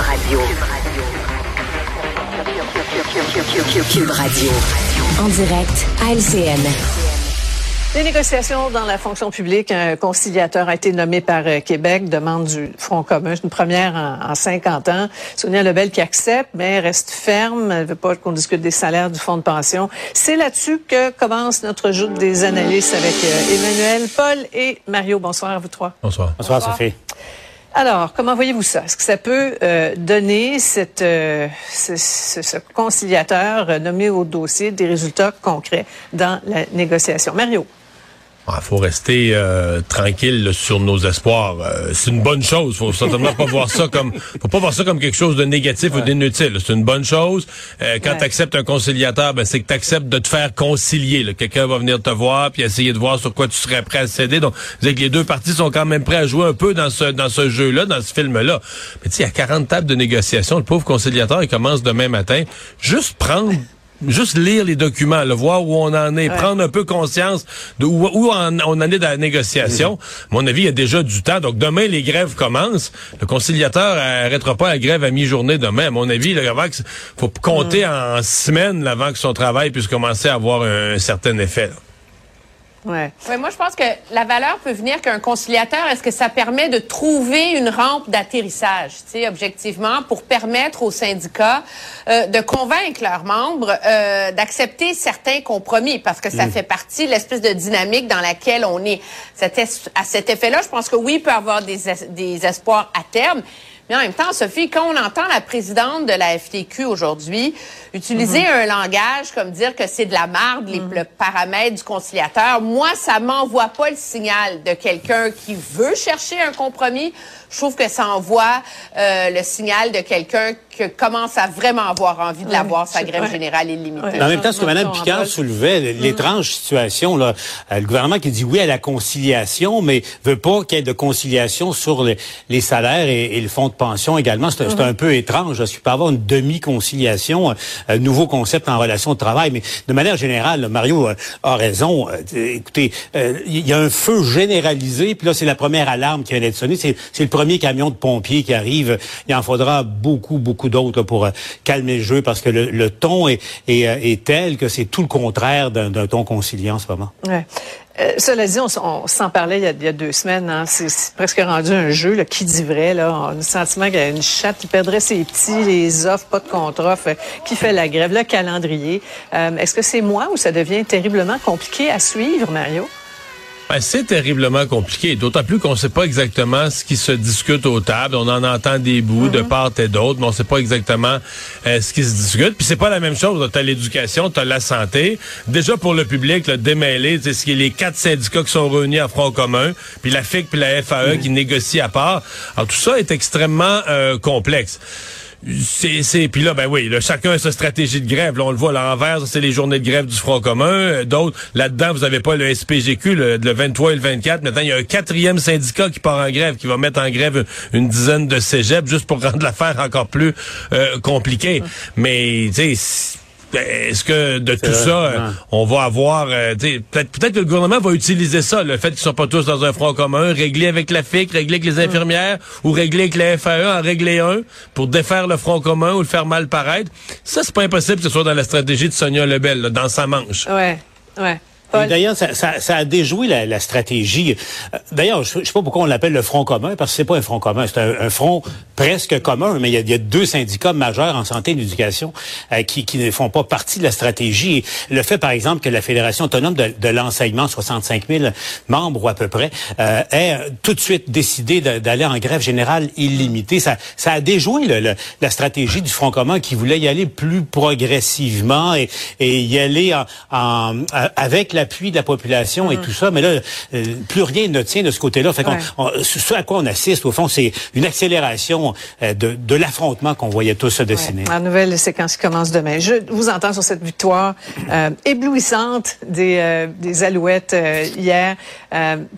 Radio. Cube Radio. En direct à LCN. Les négociations dans la fonction publique, un conciliateur a été nommé par euh, Québec, demande du Front commun, une première en, en 50 ans. Sonia Lebel qui accepte, mais reste ferme, elle veut pas qu'on discute des salaires du fonds de pension. C'est là-dessus que commence notre joute des analystes avec euh, Emmanuel, Paul et Mario. Bonsoir à vous trois. Bonsoir. Bonsoir, Sophie. Alors, comment voyez-vous ça? Est-ce que ça peut euh, donner euh, ce conciliateur euh, nommé au dossier des résultats concrets dans la négociation? Mario. Il Ah, faut rester euh, tranquille là, sur nos espoirs. Euh, c'est une bonne chose. Faut certainement pas voir ça comme, faut pas voir ça comme quelque chose de négatif ou d'inutile. C'est une bonne chose. Euh, quand Ouais. tu acceptes un conciliateur, ben, c'est que tu acceptes de te faire concilier. Quelqu'un va venir te voir puis essayer de voir sur quoi tu serais prêt à céder. Donc, c'est que les deux parties sont quand même prêts à jouer un peu dans ce dans ce jeu-là, dans ce film-là. Mais tu sais, il y a 40 tables de négociation. Le pauvre conciliateur, il commence demain matin. Juste prendre Juste lire les documents, le voir où on en est, Ouais. prendre un peu conscience de où, où on, on en est dans la négociation. À mon avis, il y a déjà du temps. Donc demain, les grèves commencent. Le conciliateur arrêtera pas la grève à mi-journée demain. À mon avis, que, faut compter en semaines avant que son travail puisse commencer à avoir un, un certain effet. là. Ouais. Oui, moi, je pense que la valeur peut venir qu'un conciliateur, est-ce que ça permet de trouver une rampe d'atterrissage, tu sais, objectivement, pour permettre aux syndicats euh, de convaincre leurs membres euh, d'accepter certains compromis, parce que ça fait partie de l'espèce de dynamique dans laquelle on est. Cet à cet effet-là, je pense que oui, il peut y avoir des, es- des espoirs à terme. Mais en même temps, Sophie, quand on entend la présidente de la FTQ aujourd'hui utiliser un langage comme dire que c'est de la marde, les, le paramètre du conciliateur, moi, ça m'envoie pas le signal de quelqu'un qui veut chercher un compromis. Je trouve que ça envoie euh, le signal de quelqu'un qui commence à vraiment avoir envie de l'avoir, sa grève générale illimitée. Mais en même temps, ce que Mme Picard soulevait, l'étrange situation, là, euh, le gouvernement qui dit oui à la conciliation, mais veut pas qu'il y ait de conciliation sur les, les salaires et, et le fonds de pension également. C'est un peu étrange. Est-ce qu'il peut y avoir une demi-conciliation, un, un nouveau concept en relation de travail? Mais de manière générale, là, Mario euh, a raison. Euh, écoutez, euh, il y a un feu généralisé, puis là, c'est la première alarme qui vient d'être sonnée. C'est c'est le premier camion de pompiers qui arrive. Il en faudra beaucoup, beaucoup d'autres pour euh, calmer le jeu parce que le, ton euh, est tel que c'est tout le contraire d'un ton conciliant en ce moment. Euh, cela dit, on, s'en parlait il y, a, deux semaines. Hein, c'est presque rendu un jeu. Là, qui dit vrai? Là, on a le sentiment qu'il y a une chatte qui perdrait ses petits, les offres, pas de contre-offres, qui fait la grève, le calendrier. Est-ce que c'est moi ou ça devient terriblement compliqué à suivre, Mario? Ben, c'est terriblement compliqué, d'autant plus qu'on ne sait pas exactement ce qui se discute aux tables. On en entend des bouts de part et d'autre, mais on ne sait pas exactement euh, ce qui se discute. Puis c'est pas la même chose. Tu as l'éducation, tu as la santé. Déjà pour le public, le démêlé, c'est ce qui est les quatre syndicats qui sont réunis à front commun, puis la FIC puis la FAE qui négocient à part. Alors tout ça est extrêmement euh, complexe. C'est, c'est, puis là, ben oui, là, chacun a sa stratégie de grève. Là, on le voit, là, l'envers, c'est les journées de grève du Front commun. Euh, D'autres, là-dedans, vous avez pas le SPGQ, le, le 23 et le 24. Maintenant, il y a un quatrième syndicat qui part en grève, qui va mettre en grève une, une dizaine de cégeps juste pour rendre l'affaire encore plus euh, compliquée. Mais, tu sais, est-ce que de tout vrai, ça, euh, on va avoir, euh, peut-être peut-être que le gouvernement va utiliser ça, le fait qu'ils sont pas tous dans un front commun, régler avec la FIC, régler avec les infirmières, ou régler avec la FAE, en régler un pour défaire le front commun ou le faire mal paraître. Ça, c'est pas impossible que ce soit dans la stratégie de Sonia Lebel, là, dans sa manche. Ouais, ouais. D'ailleurs, ça, a déjoué la, stratégie. Euh, D'ailleurs, je ne sais pas pourquoi on l'appelle le Front commun, parce que c'est pas un front commun, c'est un, front presque commun, mais il y, a, deux syndicats majeurs en santé et en éducation euh, qui, ne font pas partie de la stratégie. Le fait, par exemple, que la Fédération autonome de, de l'enseignement, 65 000 membres ou à peu près, euh, ait euh, tout de suite décidé d'aller en grève générale illimitée, ça, a déjoué la stratégie du Front commun qui voulait y aller plus progressivement et, y aller en, avec l'appui de la population et tout ça. Mais là, euh, plus rien ne tient de ce côté-là. Fait Ouais. on- ce ce à quoi on assiste, au fond, c'est une accélération euh, de, de l'affrontement qu'on voyait tous se dessiner. Ouais. La nouvelle séquence qui commence demain. Je vous entends sur cette victoire euh, éblouissante des, des Alouettes hier.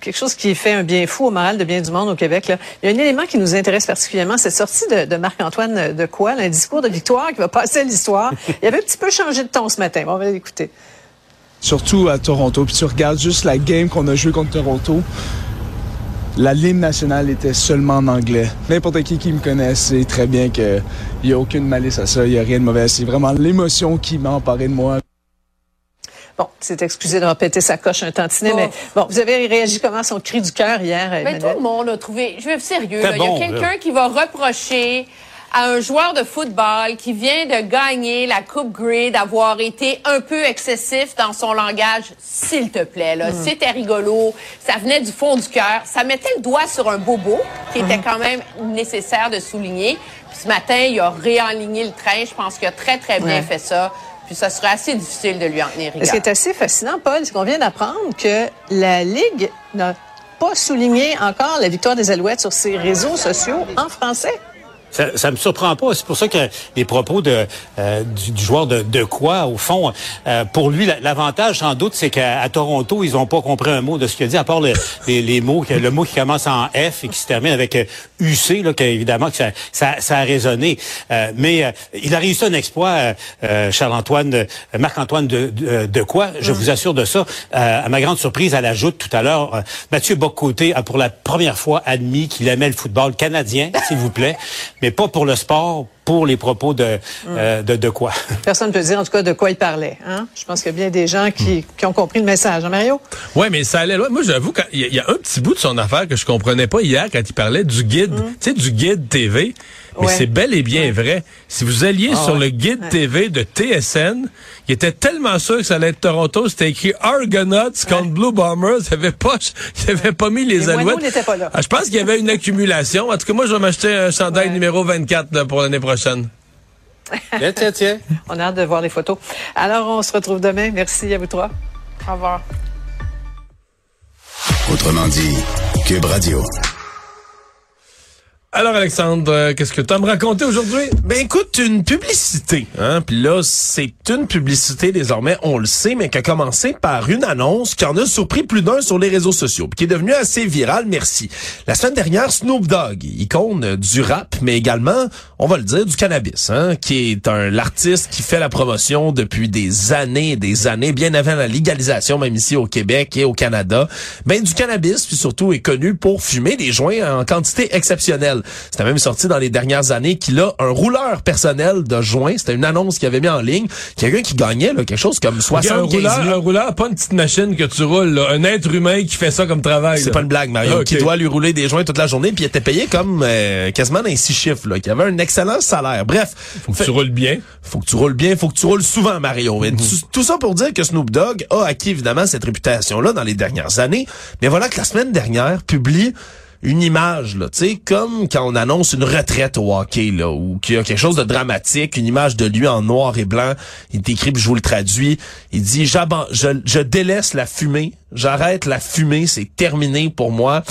Quelque chose qui fait un bien fou au moral de bien du monde au Québec. Là. Il y a un élément qui nous intéresse particulièrement, cette sortie de, de Marc-Antoine de quoi, un discours de victoire qui va passer à l'histoire. Il avait un petit peu changé de ton ce matin. Bon, on va l'écouter. Surtout à Toronto. Puis tu regardes juste la game qu'on a joué contre Toronto. la ligne nationale était seulement en anglais. N'importe qui qui me connaît sait très bien qu'il n'y a aucune malice à ça, il n'y a rien de mauvais. C'est vraiment l'émotion qui m'a emparé de moi. Bon, c'est excusé d'avoir pété sa coche un tantinet, mais bon, vous avez réagi comment à son cri du cœur hier, ben, Tout le monde a trouvé, je vais être sérieux, il y a quelqu'un qui va reprocher à un joueur de football qui vient de gagner la Coupe Grey d'avoir été un peu excessif dans son langage, s'il te plaît. Là, hmm. c'était rigolo, ça venait du fond du cœur, ça mettait le doigt sur un bobo qui était hmm. quand même nécessaire de souligner. Puis ce matin, il a réaligné le train. Je pense qu'il a très très bien fait ça. Puis ça serait assez difficile de lui en tenir rigueur. Ce qui est assez fascinant, Paul, c'est qu'on vient d'apprendre que la Ligue n'a pas souligné encore la victoire des Alouettes sur ses réseaux sociaux en français? Ça, ça me surprend pas. C'est pour ça que les propos de, euh, du, joueur de, de quoi, au fond, euh, pour lui, l'avantage sans doute, c'est qu'à Toronto, ils ont pas compris un mot de ce qu'il a dit, à part les, les, mots, le mot qui commence en F et qui se termine avec UC, euh, là, qu'évidemment que ça, ça, ça, a résonné. mais il a réussi un exploit, Charles-Antoine, Marc-Antoine de, de, quoi, je vous assure de ça. à ma grande surprise, elle ajoute tout à l'heure, Mathieu Bocoté a pour la première fois admis qu'il aimait le football canadien, s'il vous plaît mais pas pour le sport, pour les propos de, euh, de, de, quoi? Personne ne peut dire en tout cas de quoi il parlait. Hein? Je pense qu'il y a bien des gens qui, hmm. qui ont compris le message. Hein, Mario? Oui, mais ça allait loin. Moi, j'avoue qu'il y, y, a un petit bout de son affaire que je comprenais pas hier quand il parlait du guide, hmm. tu sais, du guide TV. Mais c'est bel et bien vrai. Si vous alliez ah sur le guide TV de TSN, il était tellement sûr que ça allait être Toronto, c'était écrit Argonauts contre Blue Bombers. Il avait pas, il avait pas mis les, alouettes. Pas là. Ah, je pense qu'il y avait une accumulation. En tout cas, moi, je vais m'acheter un chandail numéro 24 pour l'année prochaine. tiens, tiens, tiens. On a hâte de voir les photos. Alors, on se retrouve demain. Merci à vous trois. Au revoir. Autrement dit, Cube Radio. Alors Alexandre, euh, qu'est-ce que tu as à me raconter aujourd'hui? Ben écoute, une publicité, hein, puis là c'est une publicité désormais, on le sait, mais qui a commencé par une annonce qui en a surpris plus d'un sur les réseaux sociaux, qui est devenue assez virale, merci. La semaine dernière, Snoop Dogg, icône du rap, mais également, on va le dire, du cannabis, hein, qui est un l'artiste qui fait la promotion depuis des années des années, bien avant la légalisation, même ici au Québec et au Canada. Ben du cannabis, puis surtout est connu pour fumer des joints en quantité exceptionnelle. C'était même sorti dans les dernières années qu'il a un rouleur personnel de joints. C'était une annonce qu'il avait mis en ligne. Quelqu'un qui gagnait là, quelque chose comme 75 un rouleur, un rouleur, pas une petite machine que tu roules. Là. Un être humain qui fait ça comme travail. C'est pas une blague, Mario. Qui doit lui rouler des joints toute la journée. Puis il était payé comme euh, quasiment dans six chiffres. Là, qui avait un excellent salaire. Bref. Faut que tu roules bien. Faut que tu roules bien. Faut que tu roules souvent, Mario. Mhm. tout ça pour dire que Snoop Dogg a acquis évidemment cette réputation-là dans les dernières années. Mais voilà que la semaine dernière publie une image, là, tu sais, comme quand on annonce une retraite au hockey, là, ou qu'il y a quelque chose de dramatique, une image de lui en noir et blanc, il décrit, je vous le traduis, il dit, je, je délaisse la fumée, j'arrête la fumée, c'est terminé pour moi,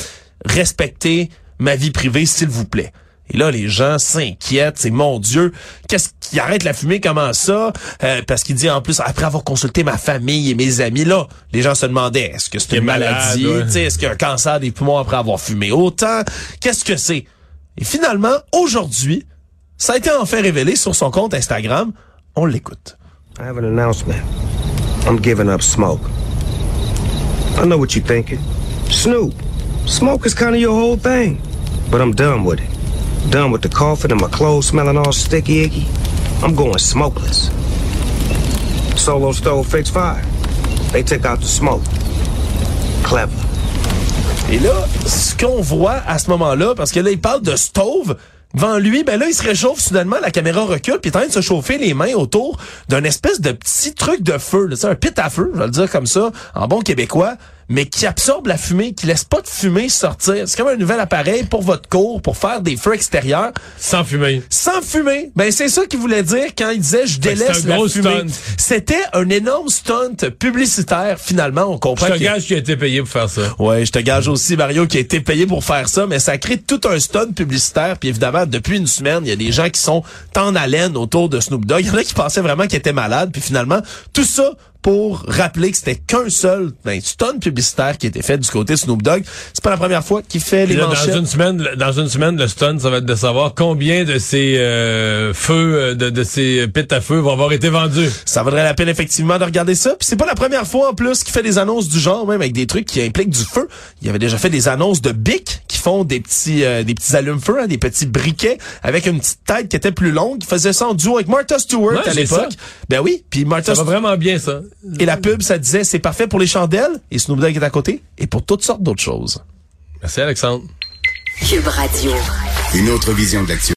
respectez ma vie privée, s'il vous plaît. Et là, les gens s'inquiètent. C'est mon Dieu, qu'est-ce qui arrête la fumée Comment ça? Euh, Parce qu'il dit en plus après avoir consulté ma famille et mes amis, là, les gens se demandaient est-ce que c'est une maladie? Est-ce qu'il y a un cancer des poumons après avoir fumé autant? Qu'est-ce que c'est? Et finalement, aujourd'hui, ça a été enfin révélé sur son compte Instagram. On l'écoute. I have an announcement. I'm giving up smoke. I know what you're thinking. Snoop, smoke is kind of your whole thing. But I'm done with it. Done with the coffin and my clothes smelling all sticky icky. I'm going smokeless. Solo stove fix fire. They took out the smoke. Clever. Et là, ce qu'on voit à ce moment-là, parce que là, il parle de stove, devant lui, ben là, il se réchauffe soudainement, la caméra recule, puis il est en train de se chauffer les mains autour d'un espèce de petit truc de feu, là, un pit à feu, je vais le dire comme ça, en bon québécois mais qui absorbe la fumée, qui laisse pas de fumée sortir. C'est comme un nouvel appareil pour votre cours, pour faire des feux extérieurs. Sans fumée. Sans fumée. Ben, c'est ça qu'il voulait dire quand il disait je délaisse la fumée. C'était un énorme stunt publicitaire, finalement. On comprend. Je te gage qu'il a été payé pour faire ça. Ouais, je te gage aussi, Mario, qui a été payé pour faire ça, mais ça crée tout un stunt publicitaire. Puis évidemment, depuis une semaine, il y a des gens qui sont en haleine autour de Snoop Dogg. Il y en a qui pensaient vraiment qu'il était malade. Puis finalement, tout ça pour rappeler que c'était qu'un seul ben, stun publicitaire qui était fait du côté Snoop Dogg. C'est pas la première fois qu'il fait les là, manchettes. dans une semaine, dans une semaine, le stun, ça va être de savoir combien de ces euh, feux, euh, de, de ces pits à feu vont avoir été vendus. Ça vaudrait la peine effectivement de regarder ça. Puis c'est pas la première fois en plus qu'il fait des annonces du genre, même avec des trucs qui impliquent du feu. Il avait déjà fait des annonces de Bic qui font des petits euh, des petits allumes-feu, hein, des petits briquets avec une petite tête qui était plus longue. Il faisait ça en duo avec Martha Stewart Ouais, à l'époque. Ben oui. Puis Martha Ça va vraiment bien, ça. et la pub, ça disait c'est parfait pour les chandelles et Snoop Dogg est à côté et pour toutes sortes d'autres choses. Merci, Alexandre. Cube Radio. Une autre vision de l'actualité.